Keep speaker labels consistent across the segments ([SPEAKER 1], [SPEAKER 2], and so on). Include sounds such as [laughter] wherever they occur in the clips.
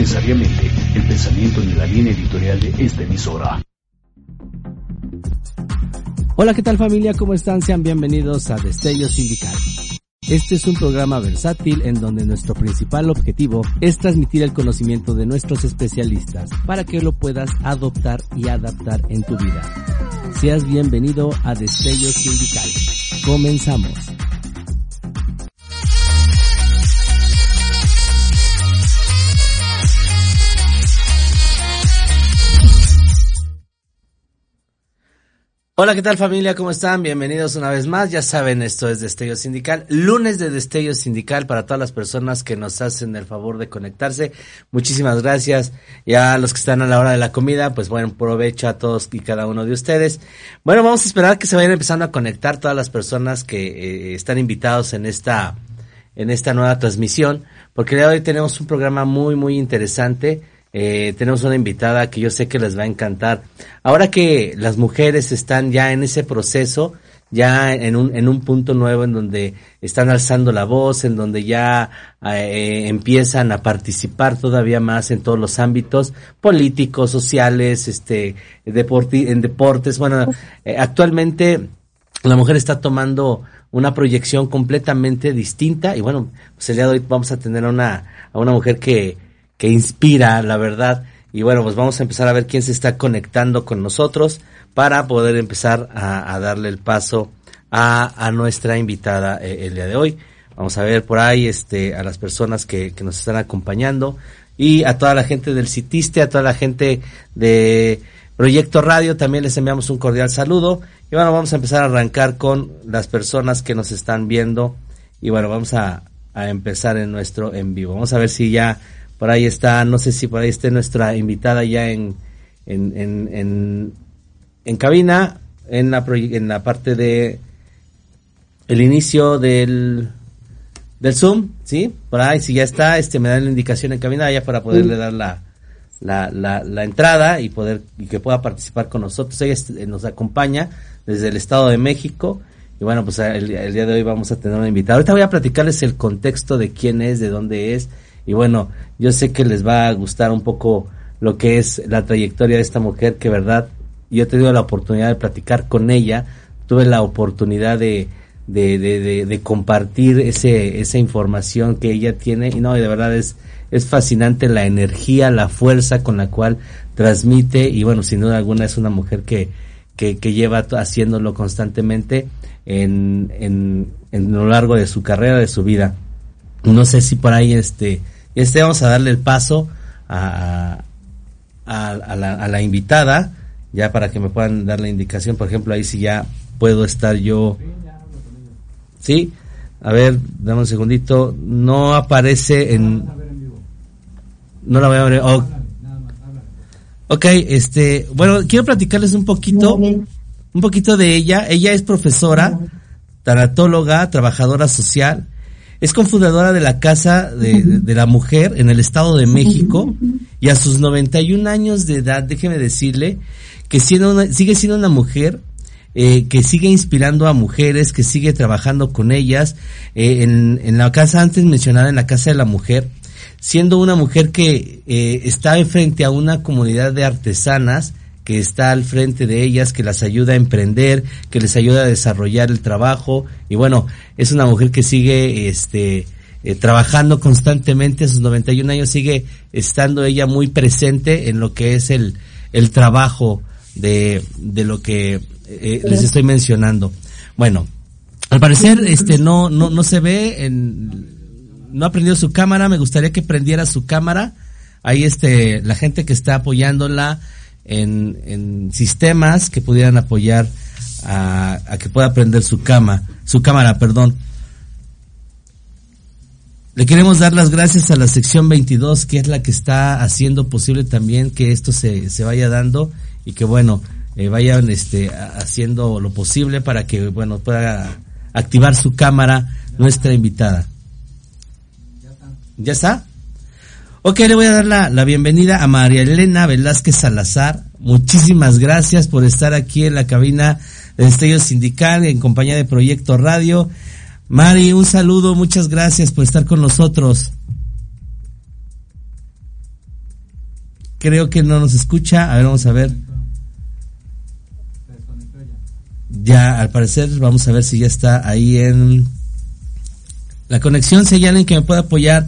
[SPEAKER 1] Necesariamente el pensamiento ni la línea editorial de esta emisora.
[SPEAKER 2] Hola, ¿qué tal familia? ¿Cómo están? Sean bienvenidos a Destello Sindical. Este es un programa versátil en donde nuestro principal objetivo es transmitir el conocimiento de nuestros especialistas para que lo puedas adoptar y adaptar en tu vida. Seas bienvenido a Destello Sindical. Comenzamos. Hola, ¿qué tal familia? ¿Cómo están? Bienvenidos una vez más. Ya saben, esto es Destello Sindical. Lunes de Destello Sindical para todas las personas que nos hacen el favor de conectarse. Muchísimas gracias. Ya los que están a la hora de la comida, pues bueno, provecho a todos y cada uno de ustedes. Bueno, vamos a esperar que se vayan empezando a conectar todas las personas que eh, están invitados en esta, en esta nueva transmisión, porque el día de hoy tenemos un programa muy, muy interesante eh, tenemos una invitada que yo sé que les va a encantar. Ahora que las mujeres están ya en ese proceso, ya en un, en un punto nuevo en donde están alzando la voz, en donde ya eh, empiezan a participar todavía más en todos los ámbitos políticos, sociales, este, en deportes. Bueno, eh, actualmente la mujer está tomando una proyección completamente distinta y bueno, pues el día de hoy vamos a tener a una, a una mujer que, que inspira, la verdad. Y bueno, pues vamos a empezar a ver quién se está conectando con nosotros para poder empezar a, darle el paso a, nuestra invitada eh, el día de hoy. Vamos a ver por ahí este, a las personas que, que nos están acompañando y a toda la gente del Citiste, a toda la gente de Proyecto Radio, también les enviamos un cordial saludo. Y bueno, vamos a empezar a arrancar con las personas que nos están viendo. Y bueno, vamos a empezar en nuestro en vivo. Vamos a ver si ya por ahí está, no sé si por ahí esté nuestra invitada ya en, en, en, en, cabina, en la, en la parte de el inicio del, del Zoom, ¿sí? Por ahí, si ya está, este me dan la indicación en cabina ya para poderle dar la, la, la, la, entrada y poder y que pueda participar con nosotros. Ella nos acompaña desde el Estado de México y bueno, pues el, el, día de hoy vamos a tener una invitada. Ahorita voy a platicarles el contexto de quién es, de dónde es y bueno, yo sé que les va a gustar un poco lo que es la trayectoria de esta mujer, que verdad, yo he tenido la oportunidad de platicar con ella, tuve la oportunidad de, de, de, de, compartir ese, esa información que ella tiene. Y no, de verdad es, es fascinante la energía, la fuerza con la cual transmite. Y bueno, sin duda alguna es una mujer que, que, que lleva haciéndolo constantemente en, en, en lo largo de su carrera, de su vida. No sé si por ahí este, este vamos a darle el paso a, a, la, a la invitada, ya para que me puedan dar la indicación, por ejemplo, ahí si ya puedo estar yo. ¿Sí? A ver, dame un segundito. No aparece en... No la voy a ver. Oh. Ok, este, bueno, quiero platicarles un poquito, un poquito de ella. Ella es profesora, tanatóloga, trabajadora social, es cofundadora de la Casa de, la Mujer en el Estado de México y a sus 91 años de edad, déjeme decirle que sigue siendo una mujer eh, que sigue inspirando a mujeres, que sigue trabajando con ellas. Eh, en, en, la casa antes mencionada, en la casa de la mujer, siendo una mujer que eh, está frente a una comunidad de artesanas, que está al frente de ellas, que las ayuda a emprender, que les ayuda a desarrollar el trabajo. Y bueno, es una mujer que sigue, este, eh, trabajando constantemente, a sus 91 años sigue estando ella muy presente en lo que es el, el trabajo de, de lo que eh, les estoy mencionando. Bueno, al parecer este no no no se ve en no ha prendido su cámara, me gustaría que prendiera su cámara. Ahí este la gente que está apoyándola en, en sistemas que pudieran apoyar a, a que pueda prender su cama, su cámara, perdón. Le queremos dar las gracias a la sección 22, que es la que está haciendo posible también que esto se, se vaya dando y que bueno, eh, vayan este, haciendo lo posible para que bueno pueda activar su cámara nuestra invitada. ¿Ya está? Ok, le voy a dar la, la bienvenida a María Elena Velázquez Salazar. Muchísimas gracias por estar aquí en la cabina de Estello Sindical en compañía de Proyecto Radio. Mari, un saludo, muchas gracias por estar con nosotros. Creo que no nos escucha. A ver, vamos a ver. Ya, al parecer, vamos a ver si ya está ahí en la conexión. Si hay alguien que me pueda apoyar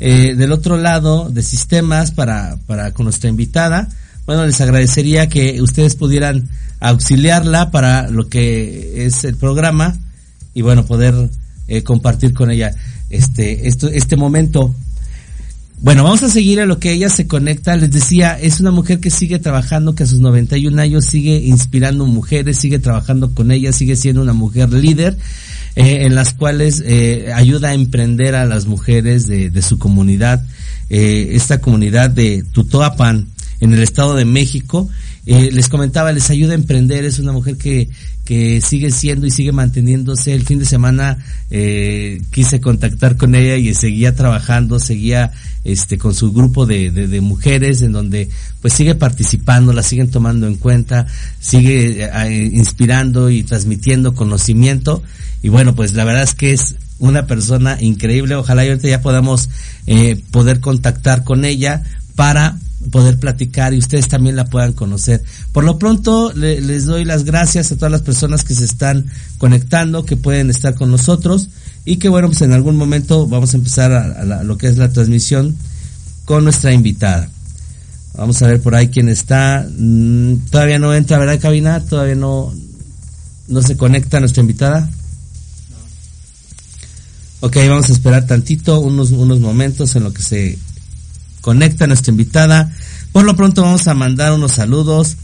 [SPEAKER 2] eh, del otro lado de sistemas para, para con nuestra invitada, bueno, les agradecería que ustedes pudieran auxiliarla para lo que es el programa y bueno, poder eh, compartir con ella este, esto, este momento. Bueno, vamos a seguir a lo que ella se conecta. Les decía, es una mujer que sigue trabajando, que a sus 91 años sigue inspirando mujeres, sigue trabajando con ellas, sigue siendo una mujer líder, eh, en las cuales eh, ayuda a emprender a las mujeres de, de su comunidad, eh, esta comunidad de Tutoapan, en el Estado de México. Eh, les comentaba, les ayuda a emprender, es una mujer que, que sigue siendo y sigue manteniéndose. El fin de semana eh, quise contactar con ella y seguía trabajando, seguía este con su grupo de, de, de mujeres en donde pues sigue participando, la siguen tomando en cuenta, sigue eh, inspirando y transmitiendo conocimiento. Y bueno, pues la verdad es que es una persona increíble. Ojalá ahorita ya podamos eh, poder contactar con ella para poder platicar y ustedes también la puedan conocer. Por lo pronto le, les doy las gracias a todas las personas que se están conectando, que pueden estar con nosotros y que bueno, pues en algún momento vamos a empezar a lo que es la transmisión con nuestra invitada. Vamos a ver por ahí quién está. Mm, todavía no entra, ¿verdad, cabina? Todavía no, no se conecta nuestra invitada. Ok, vamos a esperar tantito, unos, unos momentos en lo que se conecta nuestra invitada. Por lo pronto vamos a mandar unos saludos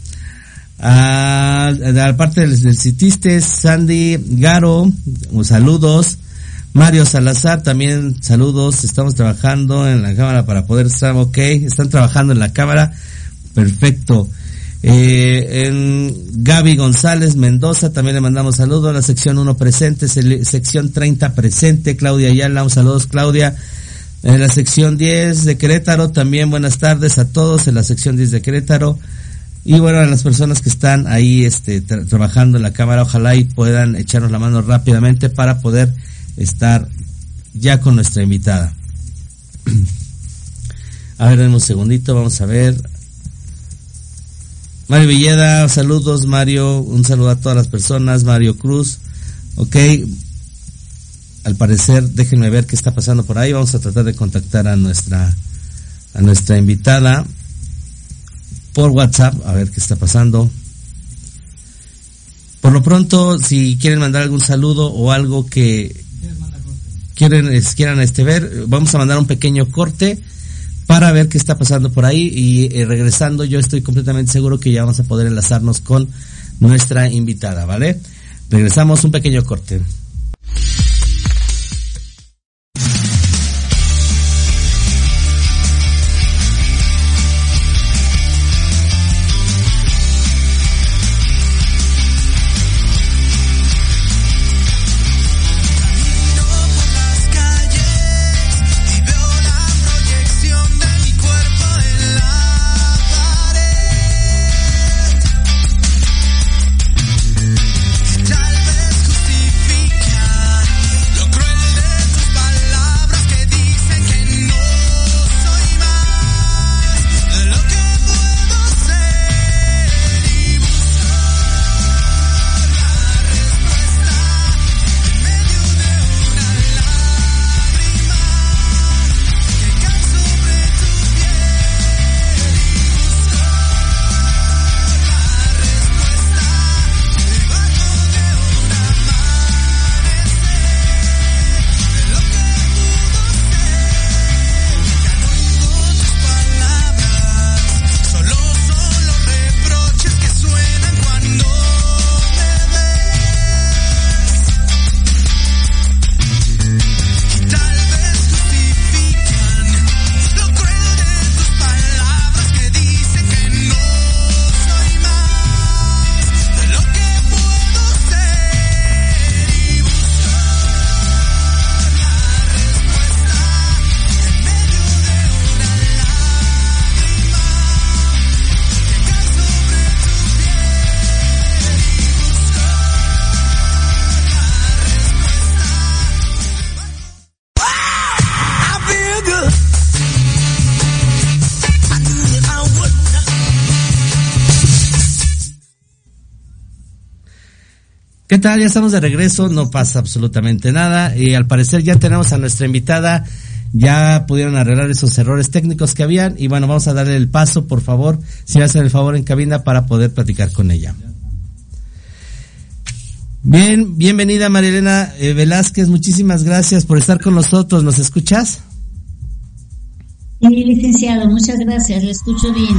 [SPEAKER 2] a, a la parte del, del citiste, Sandy Garo, saludos. Mario Salazar, también saludos. Estamos trabajando en la cámara para poder estar, ok. Están trabajando en la cámara. Perfecto. Eh, en Gaby González Mendoza también le mandamos saludos. La sección 1 presente, sección 30 presente. Claudia Ayala, saludos Claudia. En la sección 10 de Querétaro, también buenas tardes a todos en la sección 10 de Querétaro. Y bueno, a las personas que están ahí este, tra trabajando en la cámara, ojalá y puedan echarnos la mano rápidamente para poder estar ya con nuestra invitada. [clears throat] A ver, un segundito, vamos a ver. Mario Villeda, saludos Mario, un saludo a todas las personas, Mario Cruz, ok, al parecer, déjenme ver qué está pasando por ahí, vamos a tratar de contactar a nuestra, a nuestra invitada por WhatsApp, a ver qué está pasando. Por lo pronto, si quieren mandar algún saludo o algo que quieren, quieran este ver, vamos a mandar un pequeño corte para ver qué está pasando por ahí y eh, regresando yo estoy completamente seguro que ya vamos a poder enlazarnos con nuestra invitada, ¿vale? Regresamos un pequeño corte. ¿Qué tal? Ya estamos de regreso, no pasa absolutamente nada y al parecer ya tenemos a nuestra invitada, ya pudieron arreglar esos errores técnicos que habían y bueno, vamos a darle el paso, por favor, si hacen el favor en cabina para poder platicar con ella. Bien, bienvenida Marilena eh, Velázquez, muchísimas gracias por estar con nosotros, ¿nos escuchas?
[SPEAKER 3] Sí, licenciado, muchas gracias, le escucho bien.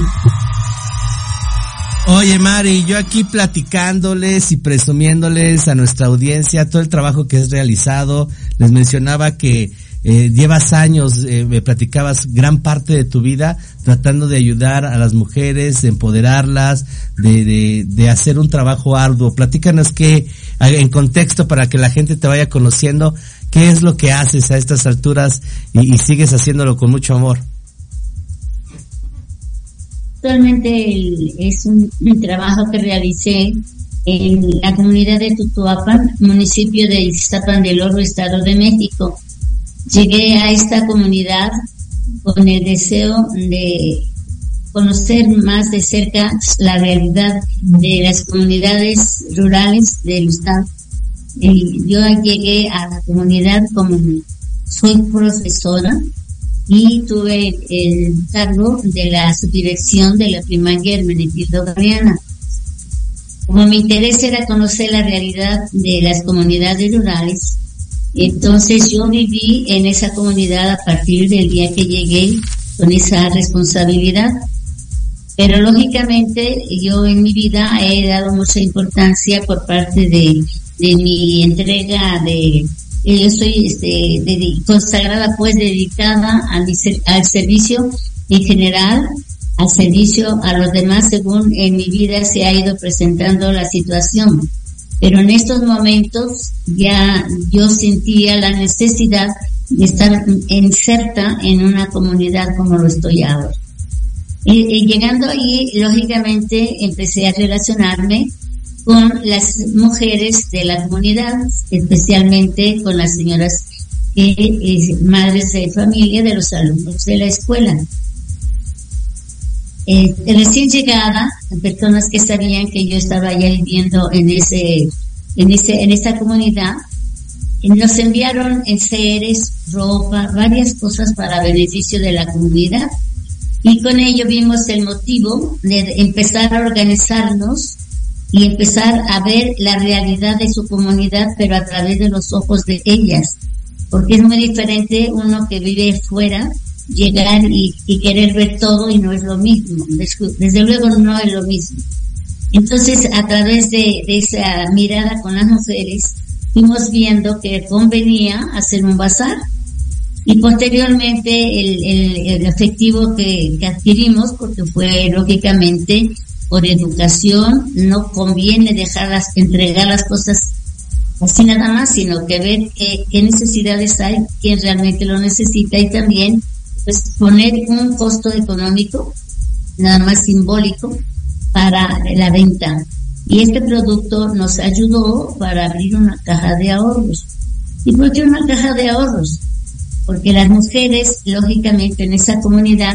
[SPEAKER 2] Oye, Mari, yo aquí platicándoles y presumiéndoles a nuestra audiencia todo el trabajo que has realizado. Les mencionaba que eh, llevas años, eh, me platicabas gran parte de tu vida tratando de ayudar a las mujeres, de empoderarlas, de, de, de hacer un trabajo arduo. Platícanos que, en contexto para que la gente te vaya conociendo, qué es lo que haces a estas alturas y sigues haciéndolo con mucho amor.
[SPEAKER 3] Actualmente es un, trabajo que realicé en la comunidad de Tutuapan, municipio de Iztapan del Oro, Estado de México. Llegué a esta comunidad con el deseo de conocer más de cerca la realidad de las comunidades rurales del estado. Yo llegué a la comunidad como soy profesora y tuve el cargo de la subdirección de la primaria Hermenegildo Galeana. Como mi interés era conocer la realidad de las comunidades rurales, entonces yo viví en esa comunidad a partir del día que llegué con esa responsabilidad. Pero lógicamente yo en mi vida he dado mucha importancia por parte de, de mi entrega de yo estoy este, consagrada pues dedicada al, al servicio en general, al servicio a los demás según en mi vida se ha ido presentando la situación. Pero en estos momentos ya yo sentía la necesidad de estar inserta en una comunidad como lo estoy ahora. Y, y llegando ahí, lógicamente empecé a relacionarme con las mujeres de la comunidad, especialmente con las señoras eh, madres de familia de los alumnos de la escuela. Eh, recién llegada, personas que sabían que yo estaba ya viviendo en ese, en ese, en esa comunidad, nos enviaron enseres, ropa, varias cosas para beneficio de la comunidad. Y con ello vimos el motivo de empezar a organizarnos y empezar a ver la realidad de su comunidad, pero a través de los ojos de ellas. Porque es muy diferente uno que vive fuera, llegar y, querer ver todo y no es lo mismo. Desde, luego no es lo mismo. Entonces, a través de, esa mirada con las mujeres, fuimos viendo que convenía hacer un bazar y posteriormente el, el, efectivo que, que, adquirimos, porque fue lógicamente por educación, no conviene dejarlas, entregar las cosas así nada más, sino que ver qué, qué necesidades hay, quién realmente lo necesita y también pues poner un costo económico, nada más simbólico, para la venta. Y este producto nos ayudó para abrir una caja de ahorros. ¿Y por qué una caja de ahorros? Porque las mujeres, lógicamente, en esa comunidad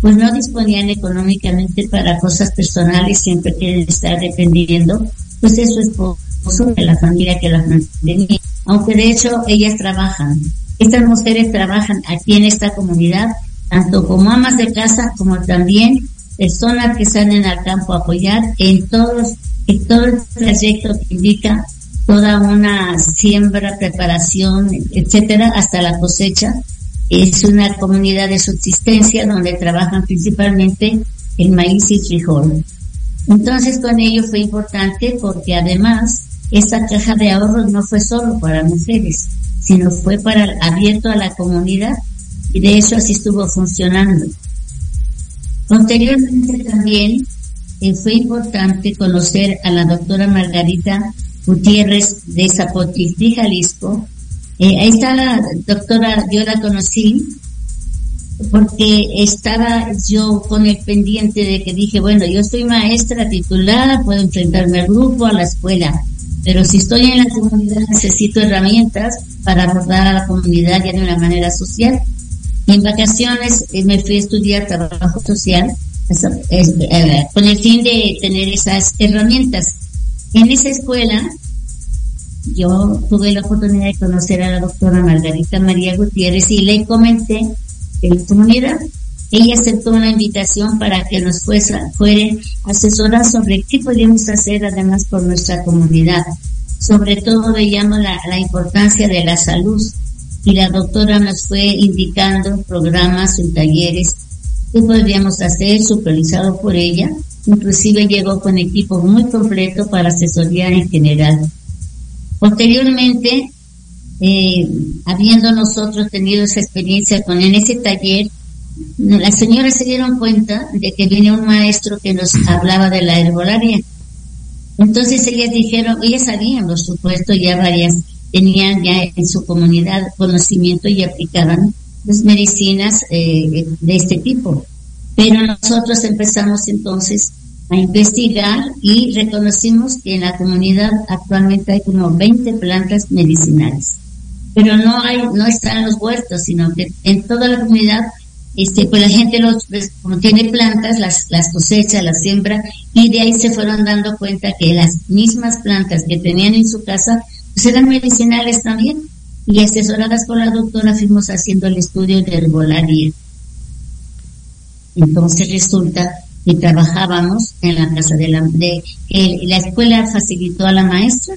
[SPEAKER 3] pues no disponían económicamente para cosas personales, siempre quieren estar dependiendo, pues de su esposo, de la familia que las mantenía. Aunque de hecho ellas trabajan. Estas mujeres trabajan aquí en esta comunidad, tanto como amas de casa, como también personas que salen al campo a apoyar en todos, en todo el trayecto que indica toda una siembra, preparación, etcétera, hasta la cosecha es una comunidad de subsistencia donde trabajan principalmente el maíz y frijol. Entonces con ello fue importante porque además esta caja de ahorros no fue solo para mujeres, sino fue para abierto a la comunidad y de eso así estuvo funcionando. Posteriormente también eh, fue importante conocer a la doctora Margarita Gutiérrez de Zapotilti, Jalisco, eh, ahí está la doctora, yo la conocí porque estaba yo con el pendiente de que dije, bueno, yo soy maestra titular, puedo enfrentarme al grupo, a la escuela, pero si estoy en la comunidad necesito herramientas para abordar a la comunidad ya de una manera social. En vacaciones eh, me fui a estudiar trabajo social eh, con el fin de tener esas herramientas. En esa escuela yo tuve la oportunidad de conocer a la doctora Margarita María Gutiérrez y le comenté en la comunidad. Ella aceptó una invitación para que nos fuera, fuera asesorar sobre qué podíamos hacer además por nuestra comunidad. Sobre todo veíamos la, la importancia de la salud y la doctora nos fue indicando programas y talleres que podríamos hacer supervisado por ella. Inclusive llegó con equipo muy completo para asesoría en general. Posteriormente, eh, habiendo nosotros tenido esa experiencia con en ese taller, las señoras se dieron cuenta de que venía un maestro que nos hablaba de la herbolaria. Entonces ellas dijeron, ellas sabían, por supuesto, ya varias tenían ya en su comunidad conocimiento y aplicaban las medicinas eh, de este tipo. Pero nosotros empezamos entonces a investigar y reconocimos que en la comunidad actualmente hay como 20 plantas medicinales. Pero no hay, no están los huertos, sino que en toda la comunidad, este, pues la gente los, pues, como tiene plantas, las, las cosecha, las siembra, y de ahí se fueron dando cuenta que las mismas plantas que tenían en su casa, pues eran medicinales también. Y asesoradas por la doctora fuimos haciendo el estudio de herbolaria. Entonces resulta y trabajábamos en la casa de la, de, la escuela facilitó a la maestra,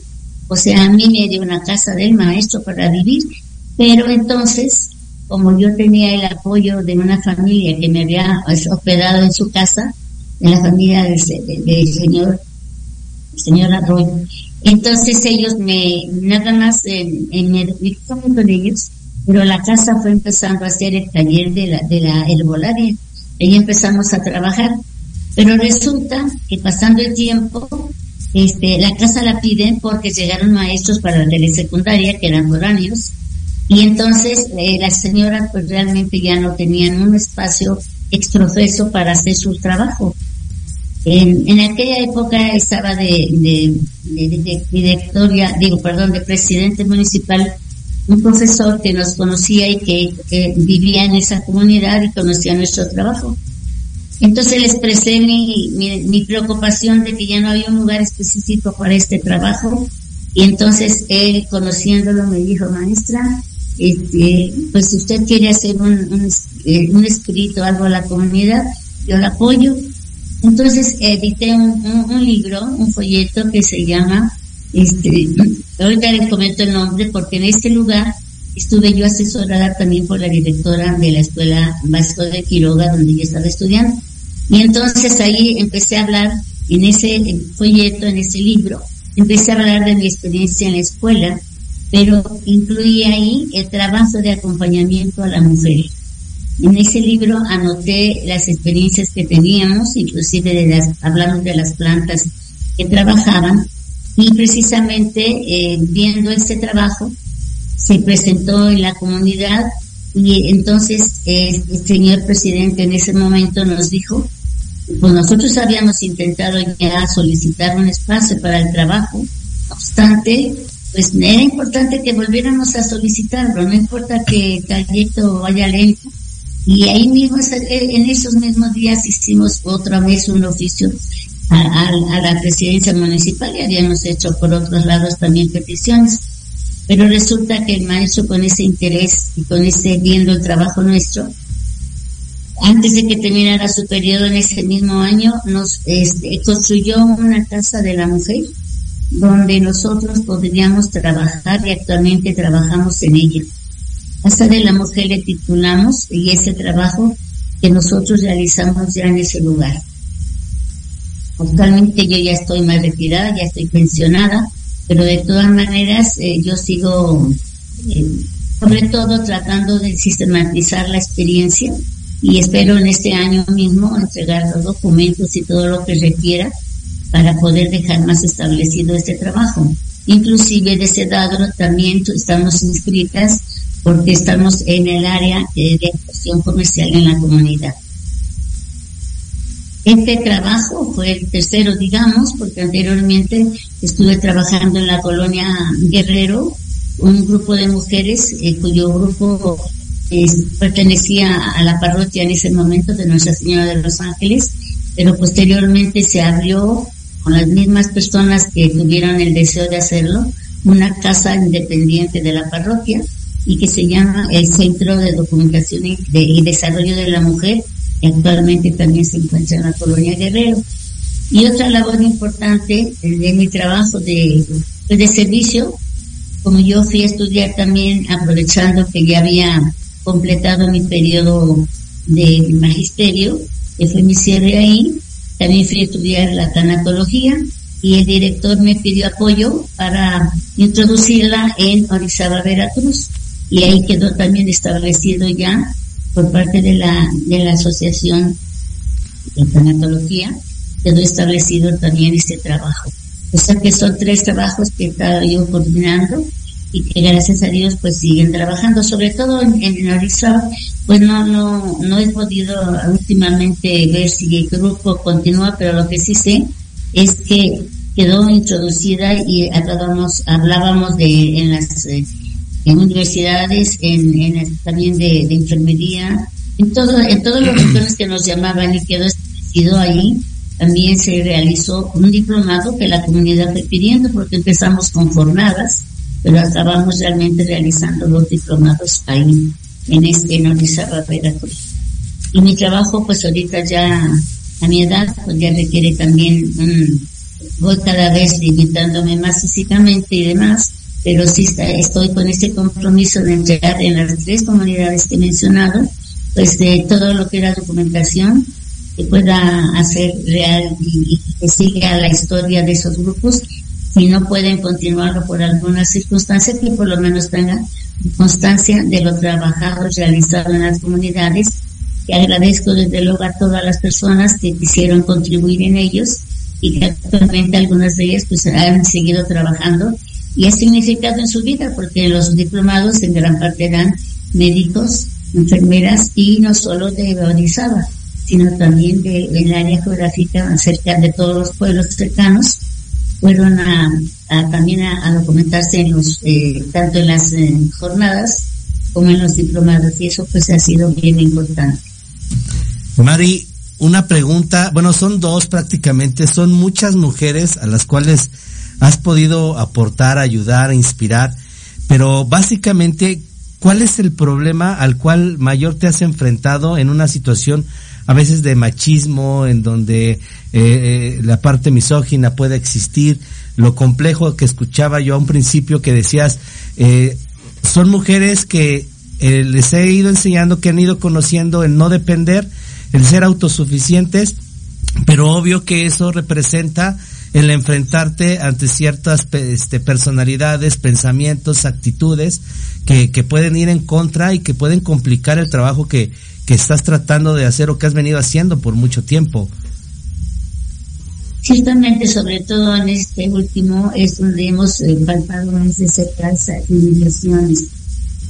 [SPEAKER 3] o sea, a mí me dio una casa del maestro para vivir, pero entonces, como yo tenía el apoyo de una familia que me había hospedado en su casa, en la familia del, señor, señor Arroyo, entonces ellos me, nada más en me con ellos, pero la casa fue empezando a hacer el taller de la, de la herbolaria. Ahí empezamos a trabajar pero resulta que pasando el tiempo, este, la casa la piden porque llegaron maestros para la telesecundaria que eran foráneos y entonces eh, las señoras pues realmente ya no tenían un espacio extrofeso para hacer su trabajo. En, aquella época estaba de, de, directoria, digo, perdón, de presidente municipal un profesor que nos conocía y que vivía en esa comunidad y conocía nuestro trabajo. Entonces le expresé mi, mi, preocupación de que ya no había un lugar específico para este trabajo y entonces él conociéndolo me dijo, maestra, este, pues si usted quiere hacer un, un, eh, un escrito, algo a la comunidad, yo la apoyo. Entonces edité un, un, libro, un folleto que se llama, este, ahorita les comento el nombre porque en este lugar estuve yo asesorada también por la directora de la Escuela Vasco de Quiroga donde yo estaba estudiando. Y entonces ahí empecé a hablar en ese folleto, en ese libro, empecé a hablar de mi experiencia en la escuela, pero incluí ahí el trabajo de acompañamiento a la mujer. En ese libro anoté las experiencias que teníamos, inclusive de las, hablamos de las plantas que trabajaban, y precisamente eh, viendo ese trabajo se presentó en la comunidad y entonces el señor presidente en ese momento nos dijo, pues nosotros habíamos intentado ya solicitar un espacio para el trabajo, no obstante, pues era importante que volviéramos a solicitarlo, no importa que el trayecto vaya lento. Y ahí mismo, en esos mismos días hicimos otra vez un oficio a, a la presidencia municipal y habíamos hecho por otros lados también peticiones pero resulta que el maestro con ese interés y con ese viendo el trabajo nuestro, antes de que terminara su periodo en ese mismo año, nos este, construyó una casa de la mujer donde nosotros podríamos trabajar y actualmente trabajamos en ella. Casa de la mujer le titulamos y ese trabajo que nosotros realizamos ya en ese lugar. Actualmente yo ya estoy más retirada, ya estoy pensionada, pero de todas maneras eh, yo sigo eh, sobre todo tratando de sistematizar la experiencia y espero en este año mismo entregar los documentos y todo lo que requiera para poder dejar más establecido este trabajo. Inclusive de CEDADRO también estamos inscritas porque estamos en el área de actuación comercial en la comunidad. Este trabajo fue el tercero, digamos, porque anteriormente estuve trabajando en la colonia Guerrero, un grupo de mujeres eh, cuyo grupo pertenecía a la parroquia en ese momento de Nuestra Señora de los Ángeles, pero posteriormente se abrió con las mismas personas que tuvieron el deseo de hacerlo una casa independiente de la parroquia y que se llama el Centro de Documentación y, Desarrollo de la Mujer, actualmente también se encuentra en la colonia Guerrero. Y otra labor importante de mi trabajo de, pues, de servicio, como yo fui a estudiar también aprovechando que ya había completado mi periodo de magisterio, que fue mi cierre ahí, también fui a estudiar la tanatología y el director me pidió apoyo para introducirla en Orizaba, Veracruz. Y ahí quedó también establecido ya por parte de la, de la Asociación de Tanatología, quedó establecido también este trabajo. O sea que son tres trabajos que he estado yo coordinando y que gracias a Dios pues siguen trabajando, sobre todo en, en Orizaba, pues no, no, no he podido últimamente ver si el grupo continúa, pero lo que sí sé es que quedó introducida y hablábamos, hablábamos de en las eh, en universidades, en, en también de, de, enfermería, en todo, en todos los regiones que nos llamaban y quedó establecido ahí, también se realizó un diplomado que la comunidad fue pidiendo porque empezamos con jornadas, pero acabamos realmente realizando los diplomados ahí, en este, en Orizaba, Veracruz. Y mi trabajo, pues ahorita ya, a mi edad, pues ya requiere también voy cada vez limitándome más físicamente y demás, pero sí estoy con ese compromiso de entregar en las tres comunidades que he mencionado, pues de todo lo que era documentación que pueda hacer real y, que siga la historia de esos grupos. Si no pueden continuarlo por alguna circunstancia, que por lo menos tengan constancia de lo trabajado realizado en las comunidades. Y agradezco desde luego a todas las personas que quisieron contribuir en ellos y que actualmente algunas de ellas pues han seguido trabajando y ha significado en su vida porque los diplomados en gran parte eran médicos, enfermeras y no solo de Orizaba, sino también del área geográfica cerca de todos los pueblos cercanos fueron a, también a, documentarse en los eh, tanto en las eh, jornadas como en los diplomados y eso pues ha sido bien importante.
[SPEAKER 2] Mari, una pregunta, bueno, son dos prácticamente, son muchas mujeres a las cuales has podido aportar, ayudar, inspirar, pero básicamente, ¿cuál es el problema al cual mayor te has enfrentado en una situación a veces de machismo, en donde eh, eh, la parte misógina puede existir, lo complejo que escuchaba yo a un principio que decías, eh, son mujeres que les he ido enseñando, que han ido conociendo el no depender, el ser autosuficientes, pero obvio que eso representa el enfrentarte ante ciertas este, personalidades, pensamientos, actitudes que, que pueden ir en contra y que pueden complicar el trabajo que, que estás tratando de hacer o que has venido haciendo por mucho tiempo.
[SPEAKER 3] Ciertamente, sobre todo en este último, es donde hemos eh, más de cerca limitaciones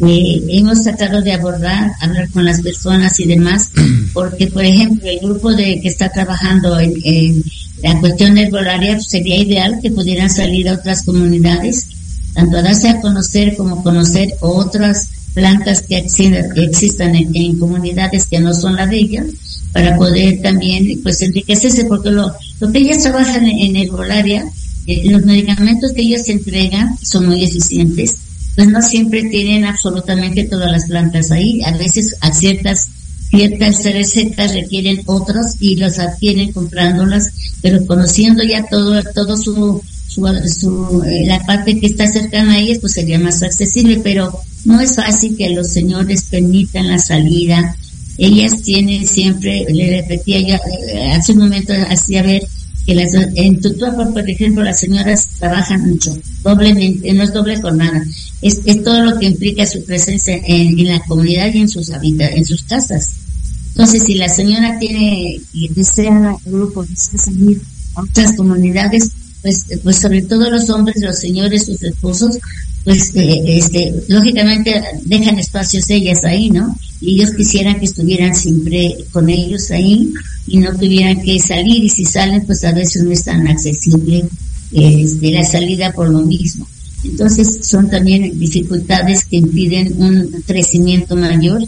[SPEAKER 3] eh, hemos tratado de abordar, hablar con las personas y demás, [clears throat] porque por ejemplo el grupo de que está trabajando en, la cuestión herbolaria pues, sería ideal que pudieran salir a otras comunidades, tanto a darse a conocer como conocer otras plantas que existan en, comunidades que no son la de ellas, para poder también pues enriquecerse, porque lo, lo que ellas trabajan en, herbolaria, eh, los medicamentos que ellas entregan son muy eficientes, pues no siempre tienen absolutamente todas las plantas ahí. A veces a ciertas ciertas recetas requieren otras y las adquieren comprándolas, pero conociendo ya todo todo su su, eh, la parte que está cercana a ellas pues sería más accesible, pero no es fácil que los señores permitan la salida. Ellas tienen siempre, le repetía ya, eh, hace un momento hacía ver que las, en Tutuapa, por ejemplo, las señoras trabajan mucho, doblemente, no es doble jornada, es, es todo lo que implica su presencia en, en la comunidad y en sus habitat, en sus casas. Entonces, si la señora tiene y desea el grupo, desea salir a otras comunidades, pues, pues sobre todo los hombres, los señores, sus esposos, pues eh, este, lógicamente dejan espacios ellas ahí, ¿no? Y ellos quisieran que estuvieran siempre con ellos ahí y no tuvieran que salir y si salen pues a veces no es tan accesible este, la salida por lo mismo. Entonces son también dificultades que impiden un crecimiento mayor.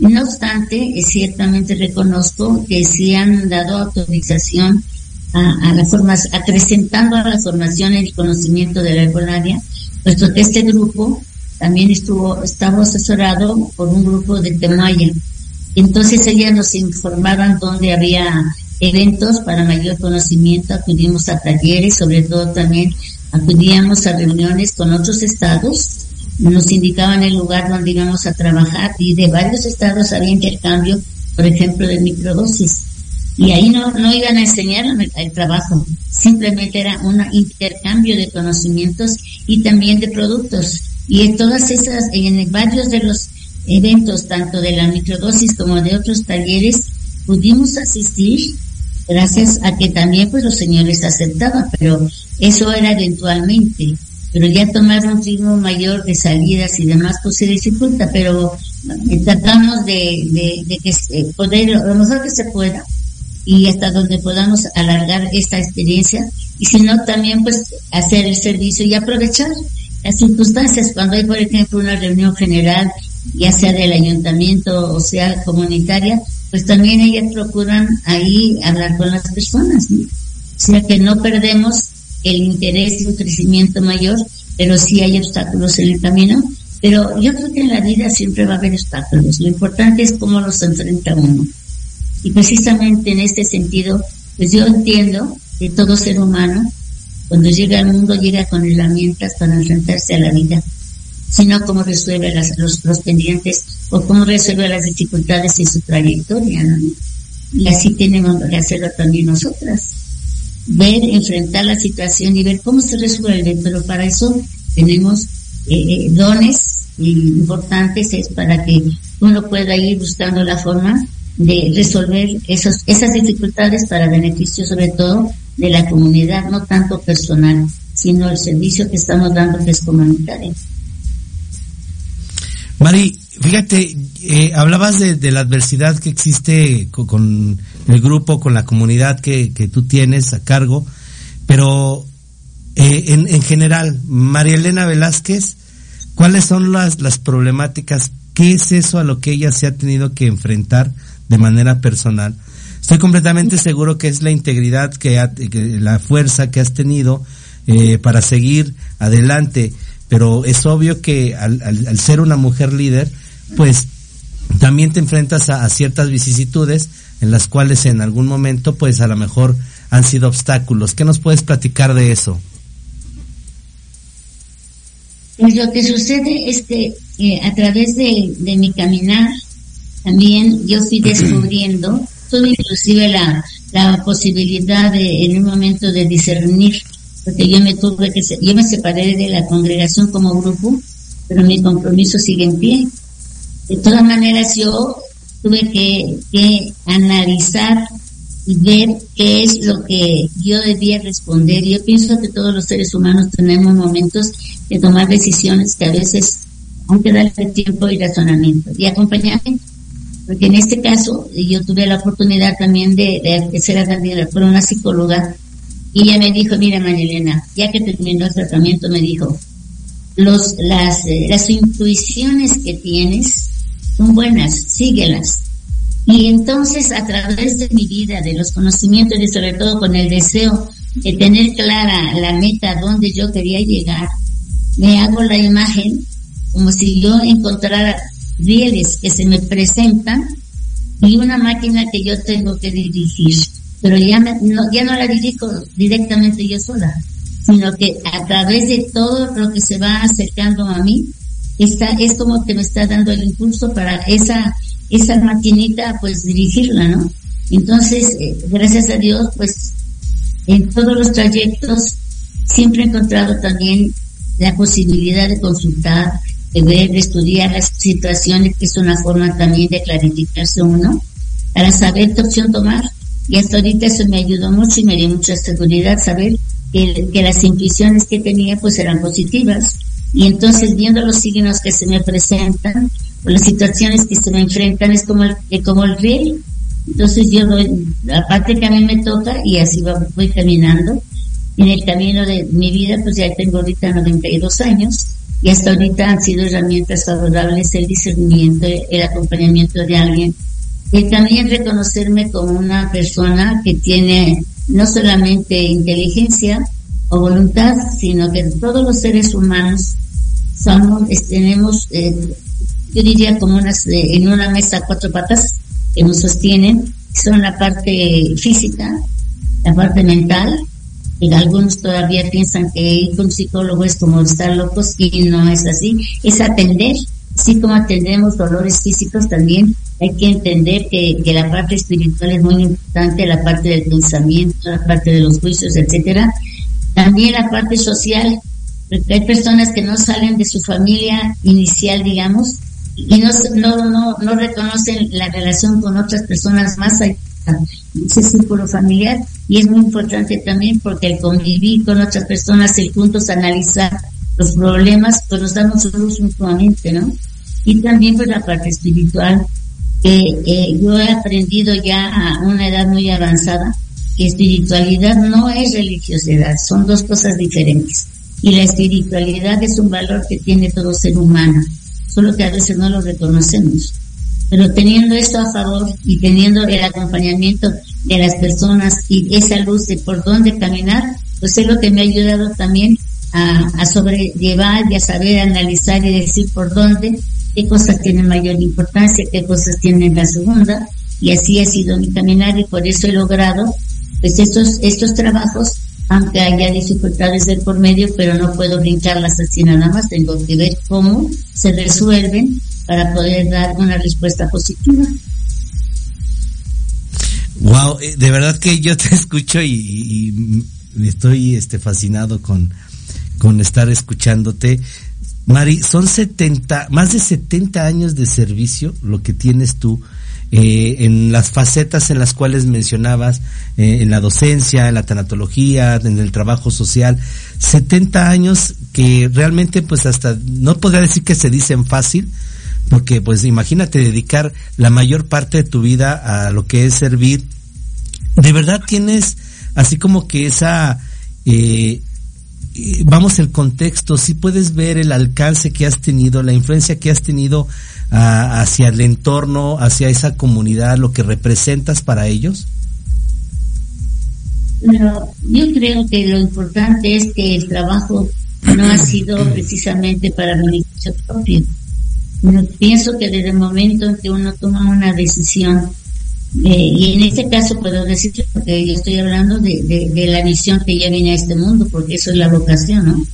[SPEAKER 3] No obstante, ciertamente reconozco que sí han dado autorización a, a la formación, acrecentando a la formación y el conocimiento de la herbolaria, puesto que este grupo también estuvo, estaba asesorado por un grupo de Temaya. Entonces ellas nos informaban dónde había eventos para mayor conocimiento, acudimos a talleres, sobre todo también acudíamos a reuniones con otros estados, nos indicaban el lugar donde íbamos a trabajar y de varios estados había intercambio, por ejemplo, de microdosis. Y ahí no, no iban a enseñar el, trabajo, simplemente era un intercambio de conocimientos y también de productos. Y en todas esas, en varios de los eventos, tanto de la microdosis como de otros talleres, pudimos asistir gracias a que también pues los señores aceptaban, pero eso era eventualmente. Pero ya tomar un ritmo mayor de salidas y demás pues se dificulta, pero eh, tratamos de, de, que eh, poder, lo mejor que se pueda, y hasta donde podamos alargar esta experiencia, y si no también pues hacer el servicio y aprovechar las circunstancias cuando hay por ejemplo una reunión general, ya sea del ayuntamiento o sea comunitaria, pues también ellas procuran ahí hablar con las personas. O sea que no perdemos el interés y un crecimiento mayor, pero sí hay obstáculos en el camino. Pero yo creo que en la vida siempre va a haber obstáculos. Lo importante es cómo los enfrenta uno. Y precisamente en este sentido, pues yo entiendo que todo ser humano, cuando llega al mundo, llega con herramientas para enfrentarse a la vida sino cómo resuelve los, los pendientes o cómo resuelve las dificultades en su trayectoria. Y así tenemos que hacerlo también nosotras. Ver, enfrentar la situación y ver cómo se resuelve, pero para eso tenemos eh, eh dones importantes es para que uno pueda ir buscando la forma de resolver esas dificultades para beneficio sobre todo de la comunidad, no tanto personal, sino el servicio que estamos dando que es comunitario.
[SPEAKER 2] Mari, fíjate, eh, hablabas de, la adversidad que existe con, el grupo, con la comunidad que, tú tienes a cargo, pero eh, en, en, general, María Elena Velázquez, ¿cuáles son las, las problemáticas? ¿Qué es eso a lo que ella se ha tenido que enfrentar de manera personal? Estoy completamente seguro que es la integridad, que, la fuerza que has tenido eh, para seguir adelante pero es obvio que al, al, ser una mujer líder, pues también te enfrentas a, ciertas vicisitudes en las cuales en algún momento pues a lo mejor han sido obstáculos. ¿Qué nos puedes platicar de eso?
[SPEAKER 3] Pues lo que sucede es que eh, a través de, de, mi caminar también yo fui descubriendo, tuve inclusive la, la posibilidad de en un momento de discernir porque yo me tuve que, yo me separé de la congregación como grupo, pero mi compromiso sigue en pie. De todas maneras, yo tuve que, que analizar y ver qué es lo que yo debía responder. Yo pienso que todos los seres humanos tenemos momentos de tomar decisiones que a veces aunque darle tiempo y razonamiento y acompañamiento. Porque en este caso yo tuve la oportunidad también de, de ser atendida por una psicóloga y ella me dijo, mira Marilena, ya que terminó el tratamiento, me dijo, los, las, eh, las intuiciones que tienes son buenas, síguelas. Y entonces a través de mi vida, de los conocimientos y sobre todo con el deseo de tener clara la meta donde yo quería llegar, me hago la imagen como si yo encontrara rieles que se me presentan y una máquina que yo tengo que dirigir pero ya, no, ya no la dirijo directamente yo sola, sino que a través de todo lo que se va acercando a mí, está, es como que me está dando el impulso para esa, esa maquinita, pues dirigirla, ¿no? Entonces, eh, gracias a Dios, pues en todos los trayectos siempre he encontrado también la posibilidad de consultar, de ver, de estudiar las situaciones, que es una forma también de clarificarse uno, para saber qué opción tomar. Y hasta ahorita eso me ayudó mucho y me dio mucha seguridad saber que, que las intuiciones que tenía pues eran positivas. Y entonces viendo los signos que se me presentan, o las situaciones que se me enfrentan, es como el, como el riel. Entonces yo doy, aparte que a mí me toca y así voy caminando. En el camino de mi vida, pues ya tengo ahorita 92 años y hasta ahorita han sido herramientas favorables el discernimiento, el acompañamiento de alguien y también reconocerme como una persona que tiene no solamente inteligencia, o voluntad, sino que todos los seres humanos somos, tenemos, eh, yo diría como unas, eh, en una mesa cuatro patas que nos sostienen, son la parte física, la parte mental, y algunos todavía piensan que ir con psicólogo es como estar locos y no es así, es atender, así como atendemos dolores físicos también hay que entender que, que la parte espiritual es muy importante, la parte del pensamiento, la parte de los juicios, etcétera, también la parte social, porque hay personas que no salen de su familia inicial, digamos, y no, no, no, no reconocen la relación con otras personas más allá ese círculo familiar y es muy importante también porque el convivir con otras personas, el juntos analizar los problemas, pues nos damos luz mutuamente, ¿no? Y también pues la parte espiritual, que eh, yo he aprendido ya a una edad muy avanzada que espiritualidad no es religiosidad, son dos cosas diferentes. Y la espiritualidad es un valor que tiene todo ser humano, solo que a veces no lo reconocemos. Pero teniendo esto a favor y teniendo el acompañamiento de las personas y esa luz de por dónde caminar, pues es lo que me ha ayudado también a, sobrellevar y a saber analizar y decir por dónde, qué cosas tienen mayor importancia, qué cosas tienen la segunda, y así ha sido mi caminar y por eso he logrado pues estos, estos trabajos, aunque haya dificultades del por medio, pero no puedo brincarlas así nada más, tengo que ver cómo se resuelven para poder dar una respuesta positiva.
[SPEAKER 2] Wow, eh, de verdad que yo te [laughs] escucho y, estoy este fascinado con, con estar escuchándote. Mari, son 70, más de 70 años de servicio lo que tienes tú eh, en las facetas en las cuales mencionabas, eh, en la docencia, en la tanatología, en el trabajo social, 70 años que realmente pues hasta no podría decir que se dicen fácil, porque pues imagínate dedicar la mayor parte de tu vida a lo que es servir. De verdad tienes así como que esa eh, vamos el contexto, si puedes ver el alcance que has tenido, la influencia que has tenido hacia el entorno, hacia esa comunidad, lo que representas para ellos?
[SPEAKER 3] Bueno, yo creo que lo importante es que el trabajo no ha sido [clears throat] precisamente para beneficio propio. Pienso que desde el momento en que uno toma una decisión, eh, y en este caso puedo decir que yo estoy hablando de, de, la visión que ya viene a este mundo, porque eso es la vocación, ¿no?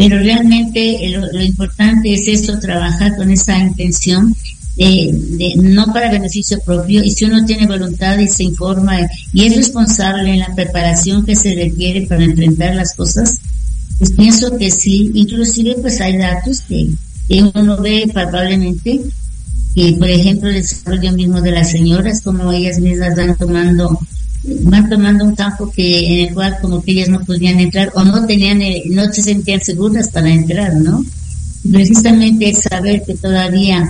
[SPEAKER 3] pero realmente eh, lo, importante es esto, trabajar con esa intención de, no para beneficio propio y si uno tiene voluntad y se informa y es responsable en la preparación que se requiere para enfrentar las cosas, pues pienso que sí, inclusive pues hay datos que, uno ve palpablemente que por ejemplo el desarrollo mismo de las señoras como ellas mismas van tomando van tomando un campo que en el cual como que ellas no podían entrar o no tenían eh, no se sentían seguras para entrar no precisamente saber que todavía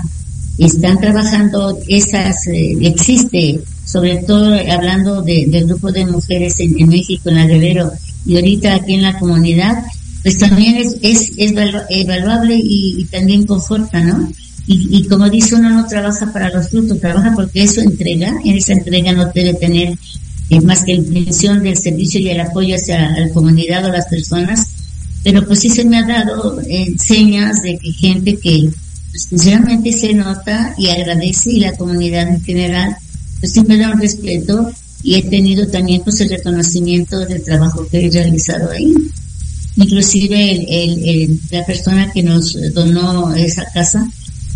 [SPEAKER 3] están trabajando esas eh, existe sobre todo hablando de, del grupo de mujeres en, México en la Guerrero y ahorita aquí en la comunidad pues también es es, es evaluable y, también conforta no y, y, como dice uno no trabaja para los frutos, trabaja porque eso entrega, en esa entrega no debe tener es más que la intención del servicio y el apoyo hacia la comunidad o las personas, pero pues sí se me ha dado eh, señas de que gente que pues, sinceramente se nota y agradece y la comunidad en general pues sí me da un respeto y he tenido también pues el reconocimiento del trabajo que he realizado ahí. Inclusive el, la persona que nos donó esa casa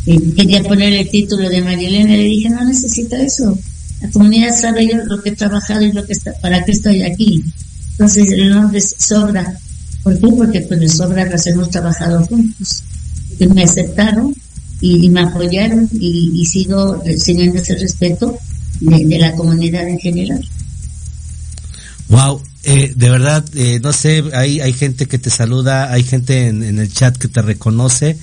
[SPEAKER 3] eh, quería poner el título de Marilena y le dije no necesita eso la comunidad sabe yo lo que he trabajado y lo que está, para qué estoy aquí. Entonces el nombre sobra. ¿Por qué? Porque pues les sobra que hemos trabajado juntos. Que me aceptaron y, me apoyaron y, sigo enseñando ese respeto de, la comunidad en general.
[SPEAKER 2] Wow, eh, de verdad, eh, no sé, hay, hay gente que te saluda, hay gente en, el chat que te reconoce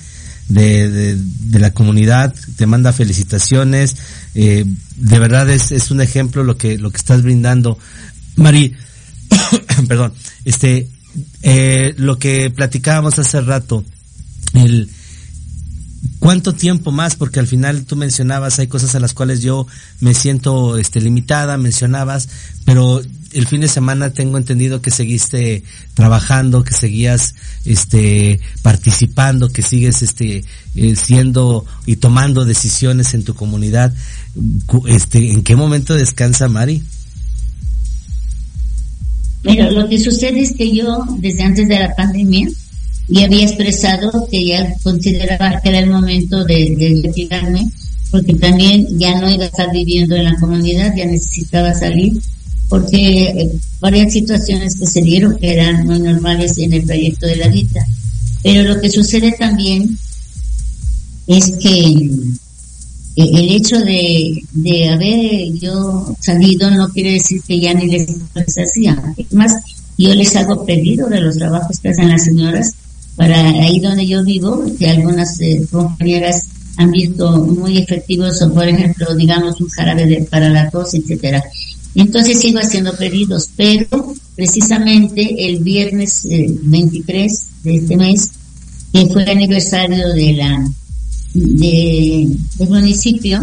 [SPEAKER 2] de, de, la comunidad, te manda felicitaciones, eh, de verdad es, es un ejemplo lo que, lo que estás brindando. Mari, [coughs] perdón, este, eh, lo que platicábamos hace rato, el, ¿Cuánto tiempo más? Porque al final tú mencionabas, hay cosas a las cuales yo me siento este, limitada, mencionabas, pero el fin de semana tengo entendido que seguiste trabajando, que seguías este participando, que sigues este eh, siendo y tomando decisiones en tu comunidad. Este, ¿en qué momento descansa Mari?
[SPEAKER 3] Mira, lo que sucede es que yo desde antes de la pandemia ya había expresado que ya consideraba que era el momento de, de retirarme porque también ya no iba a estar viviendo en la comunidad, ya necesitaba salir, porque eh, varias situaciones que se dieron que eran muy normales en el proyecto de la vida. Pero lo que sucede también es que eh, el hecho de, de haber yo salido no quiere decir que ya ni les, hacía. Más, yo les hago pedido de los trabajos que hacen las señoras para ahí donde yo vivo, que algunas eh, compañeras han visto muy efectivos, por ejemplo, digamos, un jarabe para la tos, etcétera. Entonces sigo haciendo pedidos, pero precisamente el viernes 23 eh, de este mes, que fue el aniversario de la de, del municipio,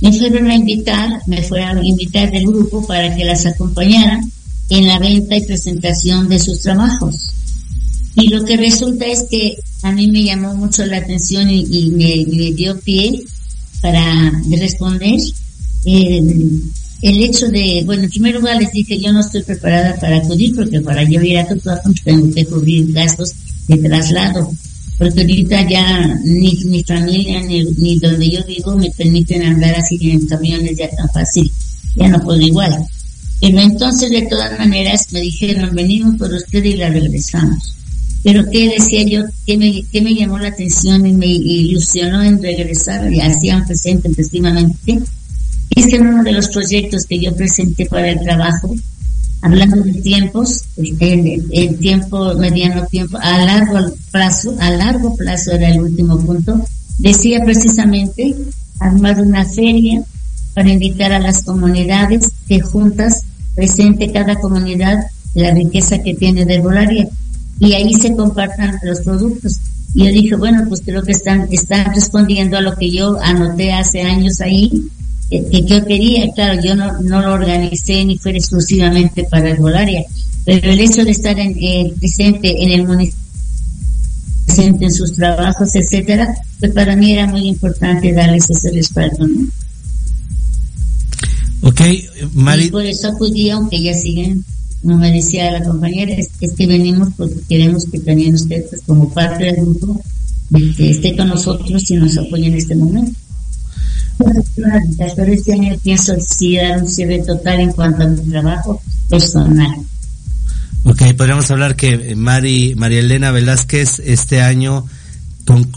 [SPEAKER 3] me fueron a invitar, me fueron a invitar del grupo para que las acompañara en la venta y presentación de sus trabajos. Y lo que resulta es que a mí me llamó mucho la atención y, me, dio pie para responder el, hecho de, bueno, en primer lugar les dije, yo no estoy preparada para acudir porque para yo ir a tu trabajo tengo que cubrir gastos de traslado. Porque ahorita ya ni mi familia ni, ni donde yo vivo me permiten andar así en camiones ya tan fácil. Ya no puedo igual. Pero entonces de todas maneras me dijeron, venimos por usted y la regresamos. Pero qué decía yo, que me, que me llamó la atención y me ilusionó en regresar y hacían presente es que en uno de los proyectos que yo presenté para el trabajo, hablando de tiempos, el, tiempo, mediano tiempo, a largo plazo, a largo plazo era el último punto, decía precisamente armar una feria para invitar a las comunidades que juntas presente cada comunidad la riqueza que tiene de volaria y ahí se compartan los productos. Y yo dije, bueno, pues creo que están, están respondiendo a lo que yo anoté hace años ahí, que, yo quería. Claro, yo no, no lo organicé ni fue exclusivamente para el Volaria, pero el hecho de estar en, eh, presente en el municipio, presente en sus trabajos, etcétera, pues para mí era muy importante darles ese respaldo, ¿no?
[SPEAKER 2] Ok, Mari.
[SPEAKER 3] Y por eso acudí, aunque ya siguen como me decía la compañera, es, que venimos porque queremos que también usted, pues, como parte del grupo, esté con nosotros y nos apoye en este momento. Pero este año pienso sí dar un cierre total en cuanto a mi trabajo personal.
[SPEAKER 2] Ok, podríamos hablar que Mari, María Elena Velázquez este año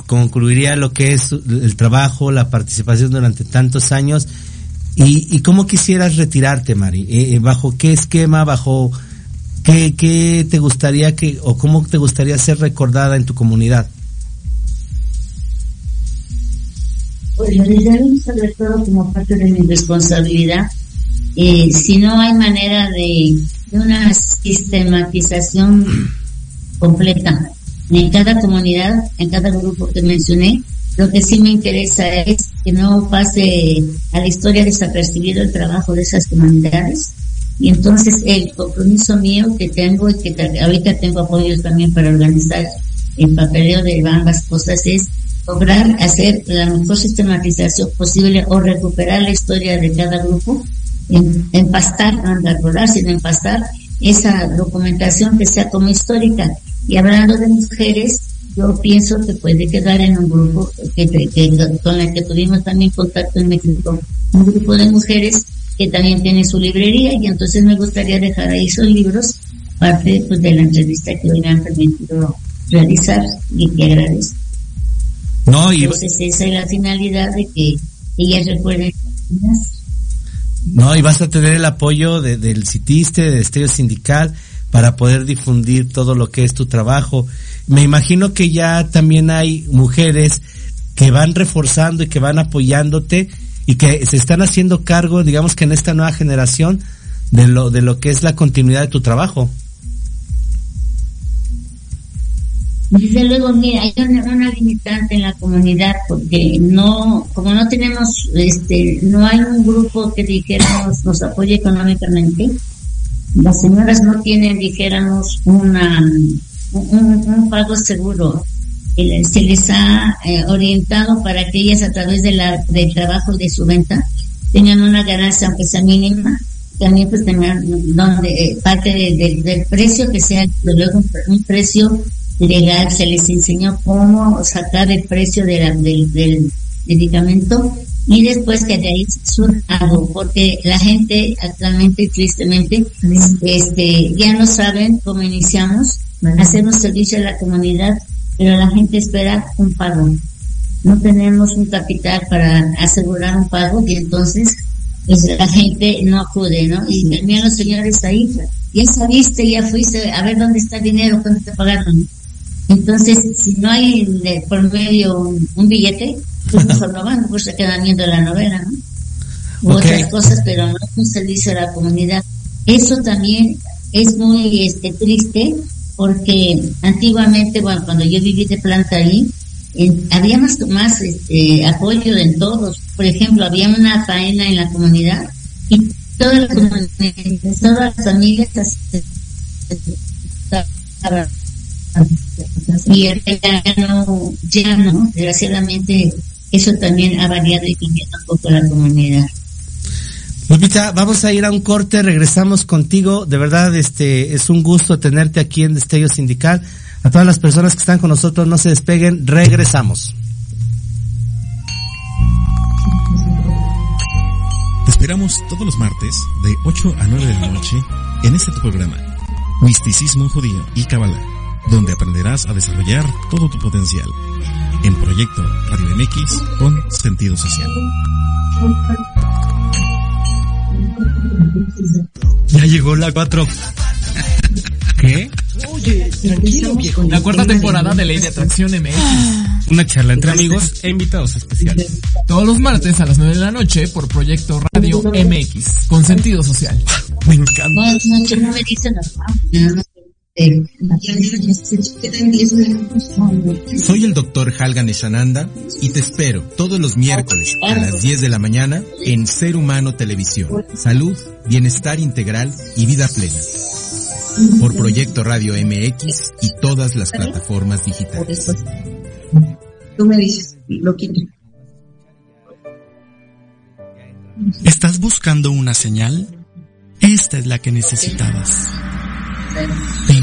[SPEAKER 2] concluiría lo que es el trabajo, la participación durante tantos años ¿Y, y cómo quisieras retirarte, Mari? Eh, eh, ¿Bajo qué esquema, bajo qué, qué te gustaría que, o cómo te gustaría ser recordada en tu comunidad?
[SPEAKER 3] Pues sobre todo como parte de mi responsabilidad. Eh, si no hay manera de, de una sistematización completa en cada comunidad, en cada grupo que mencioné, lo que sí me interesa es que no pase a la historia desapercibido el trabajo de esas comunidades. Y entonces el compromiso mío que tengo y que ahorita tengo apoyos también para organizar el papeleo de ambas cosas es lograr hacer la mejor sistematización posible o recuperar la historia de cada grupo, en, empastar, no rodar, sino empastar esa documentación que sea como histórica. Y hablando de mujeres, yo pienso que puede quedar en un grupo que, con el que tuvimos también contacto en México, un grupo de mujeres que también tiene su librería y entonces me gustaría dejar ahí esos libros, parte pues, de la entrevista que hoy me han permitido realizar y que agradezco.
[SPEAKER 2] No, y...
[SPEAKER 3] Entonces esa es la finalidad de que ellas recuerden
[SPEAKER 2] no, y vas a tener el apoyo de, del CITISTE, de Estudio Sindical, para poder difundir todo lo que es tu trabajo. Me imagino que ya también hay mujeres que van reforzando y que van apoyándote y que se están haciendo cargo, digamos que en esta nueva generación, de lo, de lo que es la continuidad de tu trabajo.
[SPEAKER 3] Desde luego, mira, hay una, limitante en la comunidad porque no, como no tenemos, este, no hay un grupo que dijéramos nos apoye económicamente, las señoras no tienen, dijéramos, una, un, pago seguro. Se les ha eh, orientado para que ellas a través de la, del trabajo de su venta tengan una ganancia aunque sea mínima, también pues tengan donde eh, parte del precio que sea luego un, precio legal, se les enseñó cómo sacar el precio de del, del medicamento y después que de ahí algo, porque la gente actualmente, tristemente, este, ya no saben cómo iniciamos, hacemos servicio a la comunidad, pero la gente espera un pago. No tenemos un capital para asegurar un pago y entonces pues la gente no acude, ¿no? Y también los señores ahí, ya sabiste, ya fuiste, a ver dónde está el dinero, cuánto te pagaron. Entonces, si no hay por medio un billete, pues no van, pues se quedan viendo la novela, ¿no? otras cosas, pero no es un servicio a la comunidad. Eso también es muy este, triste porque antiguamente, bueno, cuando yo viví de planta ahí, había más, más este, apoyo en todos. Por ejemplo, había una faena en la comunidad y todas las, todas las familias y ya no, ya no, desgraciadamente eso también ha variado y cambiado un poco la comunidad.
[SPEAKER 2] Lupita, vamos a ir a un corte, regresamos contigo. De verdad, este es un gusto tenerte aquí en Destello Sindical. A todas las personas que están con nosotros, no se despeguen, regresamos.
[SPEAKER 4] Te esperamos todos los martes de 8 a 9 de la noche en este tu programa, Misticismo Judío y Kabbalah, donde aprenderás a desarrollar todo tu potencial en Proyecto Radio MX con sentido social.
[SPEAKER 2] Ya llegó la 4.
[SPEAKER 5] ¿Qué? Oye, tranquilo, viejo. La cuarta temporada de Ley de Atracción MX.
[SPEAKER 2] Una charla entre amigos e invitados especiales.
[SPEAKER 5] Todos los martes a las 9 de la noche por Proyecto Radio MX con sentido social.
[SPEAKER 2] Me encanta.
[SPEAKER 3] No, me dicen
[SPEAKER 4] soy el doctor Halgan Eshananda y te espero todos los miércoles a las 10 de la mañana en Ser Humano Televisión. Salud, bienestar integral y vida plena. Por Proyecto Radio MX y todas las plataformas digitales.
[SPEAKER 3] Tú me dices, lo quito.
[SPEAKER 6] ¿Estás buscando una señal? Esta es la que necesitabas.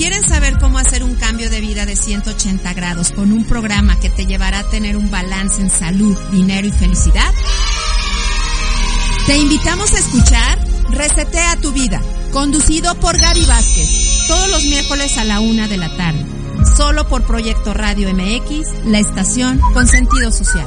[SPEAKER 7] ¿Quieren saber cómo hacer un cambio de vida de 180 grados con un programa que te llevará a tener un balance en salud, dinero y felicidad? Te invitamos a escuchar Resetea tu vida, conducido por Gaby Vázquez, todos los miércoles a la una de la tarde, solo por Proyecto Radio MX, la estación con sentido social.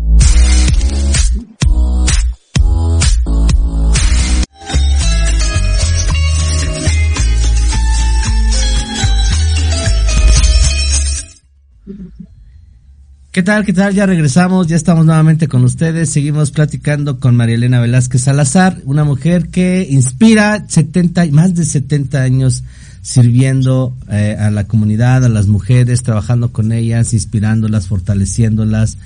[SPEAKER 2] ¿Qué tal? ¿Qué tal? Ya regresamos, ya estamos nuevamente con ustedes. Seguimos platicando con María Elena Velázquez Salazar, una mujer que inspira 70, más de 70 años sirviendo eh, a la comunidad, a las mujeres, trabajando con ellas, inspirándolas, fortaleciéndolas.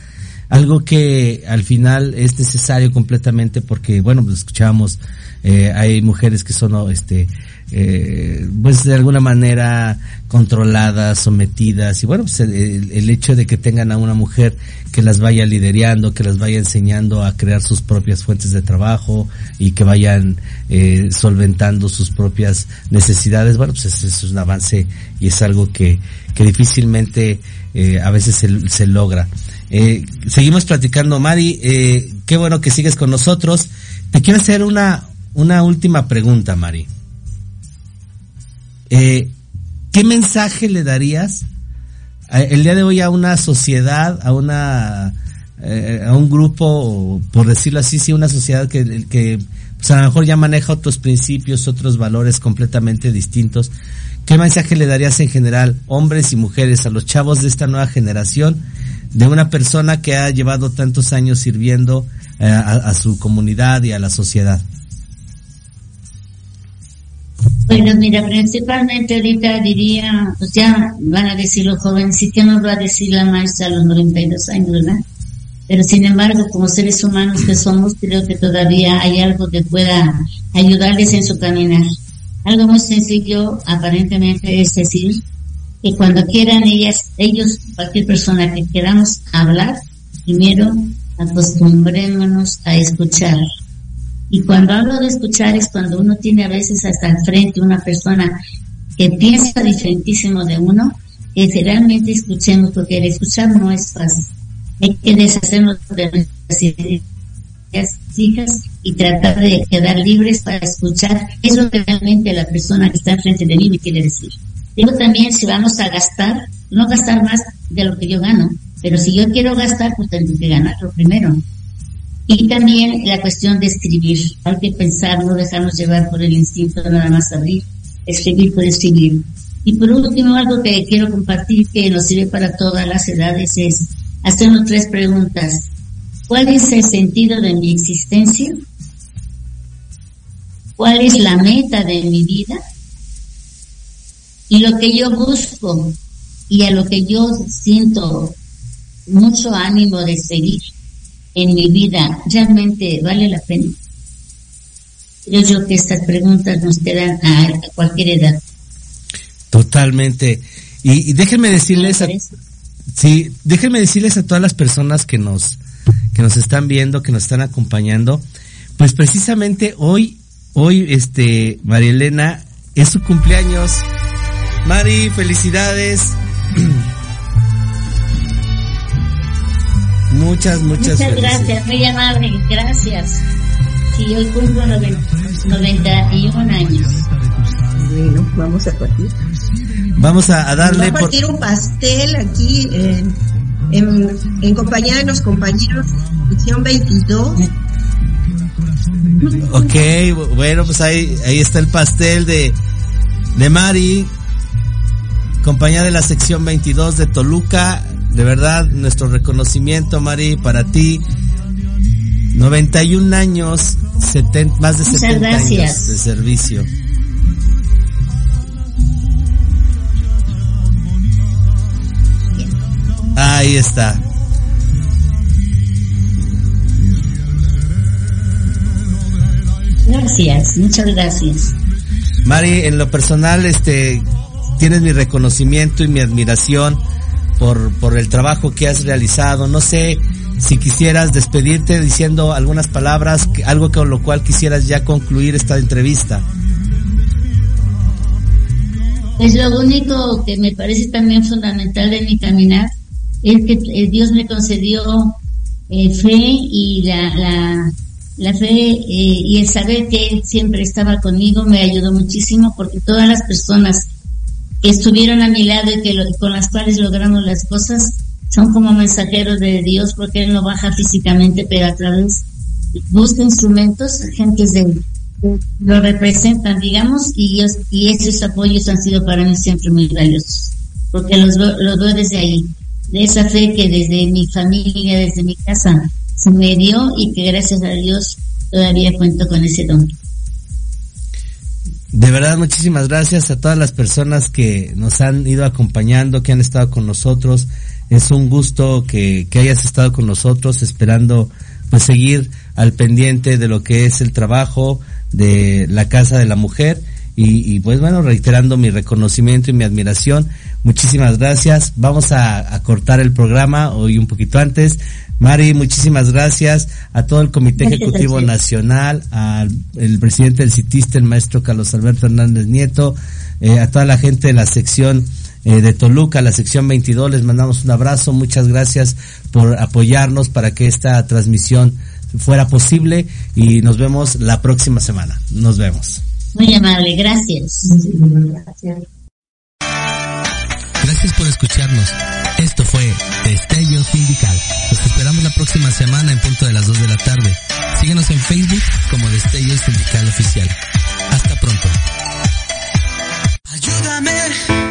[SPEAKER 2] Algo que al final es necesario completamente porque, bueno, pues escuchamos, eh, hay mujeres que son, este, eh, pues de alguna manera controladas, sometidas y bueno, pues el, hecho de que tengan a una mujer que las vaya liderando, que las vaya enseñando a crear sus propias fuentes de trabajo y que vayan eh, solventando sus propias necesidades, bueno, pues es un avance y es algo que, que difícilmente eh, a veces se, se logra. Eh, seguimos platicando, Mari, eh, qué bueno que sigues con nosotros. Te quiero hacer una, una última pregunta, Mari. Eh, ¿Qué mensaje le darías el día de hoy a una sociedad, a una eh, a un grupo, por decirlo así, sí, una sociedad que, que pues a lo mejor ya maneja otros principios, otros valores completamente distintos? ¿Qué mensaje le darías en general, hombres y mujeres, a los chavos de esta nueva generación, de una persona que ha llevado tantos años sirviendo eh, a su comunidad y a la sociedad?
[SPEAKER 3] Bueno, mira, principalmente ahorita diría, pues ya van a decir los jóvenes, sí que nos va a decir la maestra a los 92 años, ¿verdad? Pero sin embargo, como seres humanos que somos, creo que todavía hay algo que pueda ayudarles en su caminar. Algo muy sencillo, aparentemente, es decir, que cuando quieran ellas, ellos, cualquier persona que queramos hablar, primero acostumbrémonos a escuchar y cuando hablo de escuchar es cuando uno tiene a veces hasta al frente una persona que piensa diferentísimo de uno, que realmente escuchemos, porque el escuchar no es fácil. Hay que deshacernos de nuestras ideas fijas y tratar de quedar libres para escuchar eso que realmente la persona que está enfrente de mí me quiere decir. Digo también, si vamos a gastar, no gastar más de lo que yo gano, pero si yo quiero gastar, pues tengo que ganarlo primero. Y también la cuestión de escribir. Hay que pensar, no dejarnos llevar por el instinto nada más abrir, escribir por escribir. Y por último, algo que quiero compartir que nos sirve para todas las edades es hacernos tres preguntas. ¿Cuál es el sentido de mi existencia? ¿Cuál es la meta de mi vida? Y lo que yo busco y a lo que yo siento mucho ánimo de seguir en mi vida realmente vale la pena? Yo creo que estas preguntas nos quedan a, cualquier edad.
[SPEAKER 2] Totalmente. Y, déjenme decirles a, sí, déjenme decirles a todas las personas que nos que nos están viendo, que nos están acompañando, pues precisamente hoy hoy este María Elena es su cumpleaños. Mari, felicidades. [clears throat] Muchas, muchas,
[SPEAKER 3] muchas gracias, muy amable, gracias. Sí, hoy cumplo 91 años.
[SPEAKER 8] Bueno, vamos a partir.
[SPEAKER 2] Vamos a, darle.
[SPEAKER 8] Vamos a partir un pastel aquí en, en, en, compañía de los compañeros de sección 22.
[SPEAKER 2] Ok, bueno, pues ahí, ahí está el pastel de, de Mari, compañía de la sección 22 de Toluca. De verdad, nuestro reconocimiento, Mari, para ti. 91 años, 70, más de 70 años de servicio. Ahí está.
[SPEAKER 3] Gracias, muchas gracias.
[SPEAKER 2] Mari, en lo personal, este, tienes mi reconocimiento y mi admiración por, por el trabajo que has realizado. No sé si quisieras despedirte diciendo algunas palabras, algo con lo cual quisieras ya concluir esta entrevista.
[SPEAKER 3] Pues lo único que me parece también fundamental de mi caminar es que eh, Dios me concedió eh, fe y la, la, fe eh, y el saber que Él siempre estaba conmigo me ayudó muchísimo porque todas las personas estuvieron a mi lado y que con las cuales logramos las cosas son como mensajeros de Dios porque Él no baja físicamente, pero a través busca instrumentos, gentes de, lo representan, digamos, y, y esos apoyos han sido para mí siempre muy valiosos, porque los, los veo desde ahí, de esa fe que desde mi familia, desde mi casa, se me dio y que gracias a Dios todavía cuento con ese don.
[SPEAKER 2] De verdad, muchísimas gracias a todas las personas que nos han ido acompañando, que han estado con nosotros. Es un gusto que, hayas estado con nosotros, esperando pues seguir al pendiente de lo que es el trabajo de la Casa de la Mujer y, pues bueno, reiterando mi reconocimiento y mi admiración. Muchísimas gracias. Vamos a, cortar el programa hoy un poquito antes. Mari, muchísimas gracias a todo el Comité Ejecutivo Nacional, al el presidente del CITISTE, el maestro Carlos Alberto Hernández Nieto, eh, a toda la gente de la sección eh, de Toluca, la sección 22, les mandamos un abrazo, muchas gracias por apoyarnos para que esta transmisión fuera posible y nos vemos la próxima semana. Nos vemos.
[SPEAKER 3] Muy amable, gracias.
[SPEAKER 6] Gracias por escucharnos. Esto fue Destello Sindical. Nos esperamos la próxima semana en punto de las 2 de la tarde. Síguenos en Facebook como Destello Sindical Oficial. Hasta pronto. Ayúdame.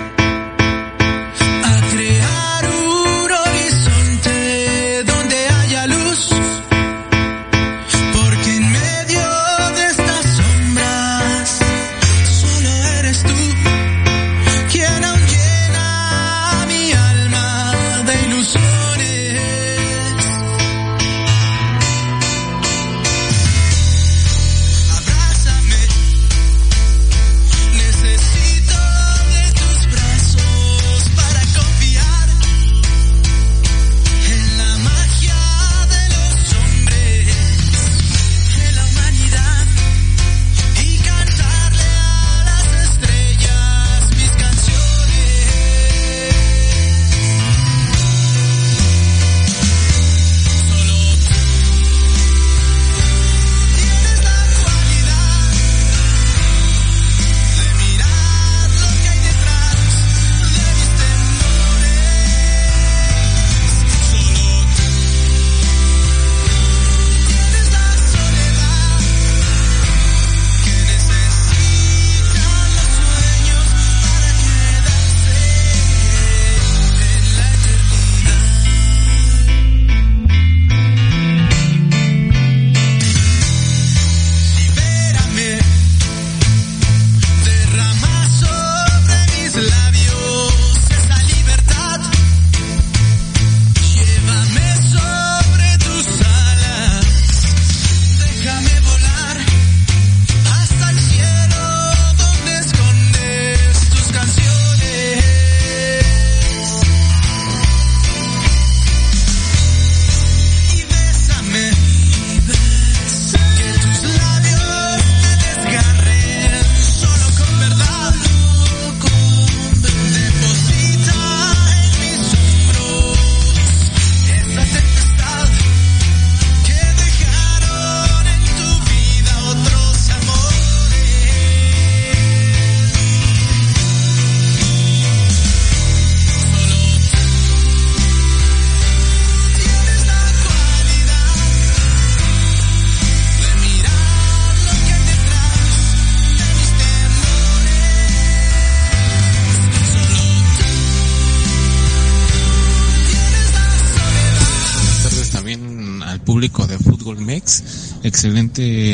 [SPEAKER 9] Excelente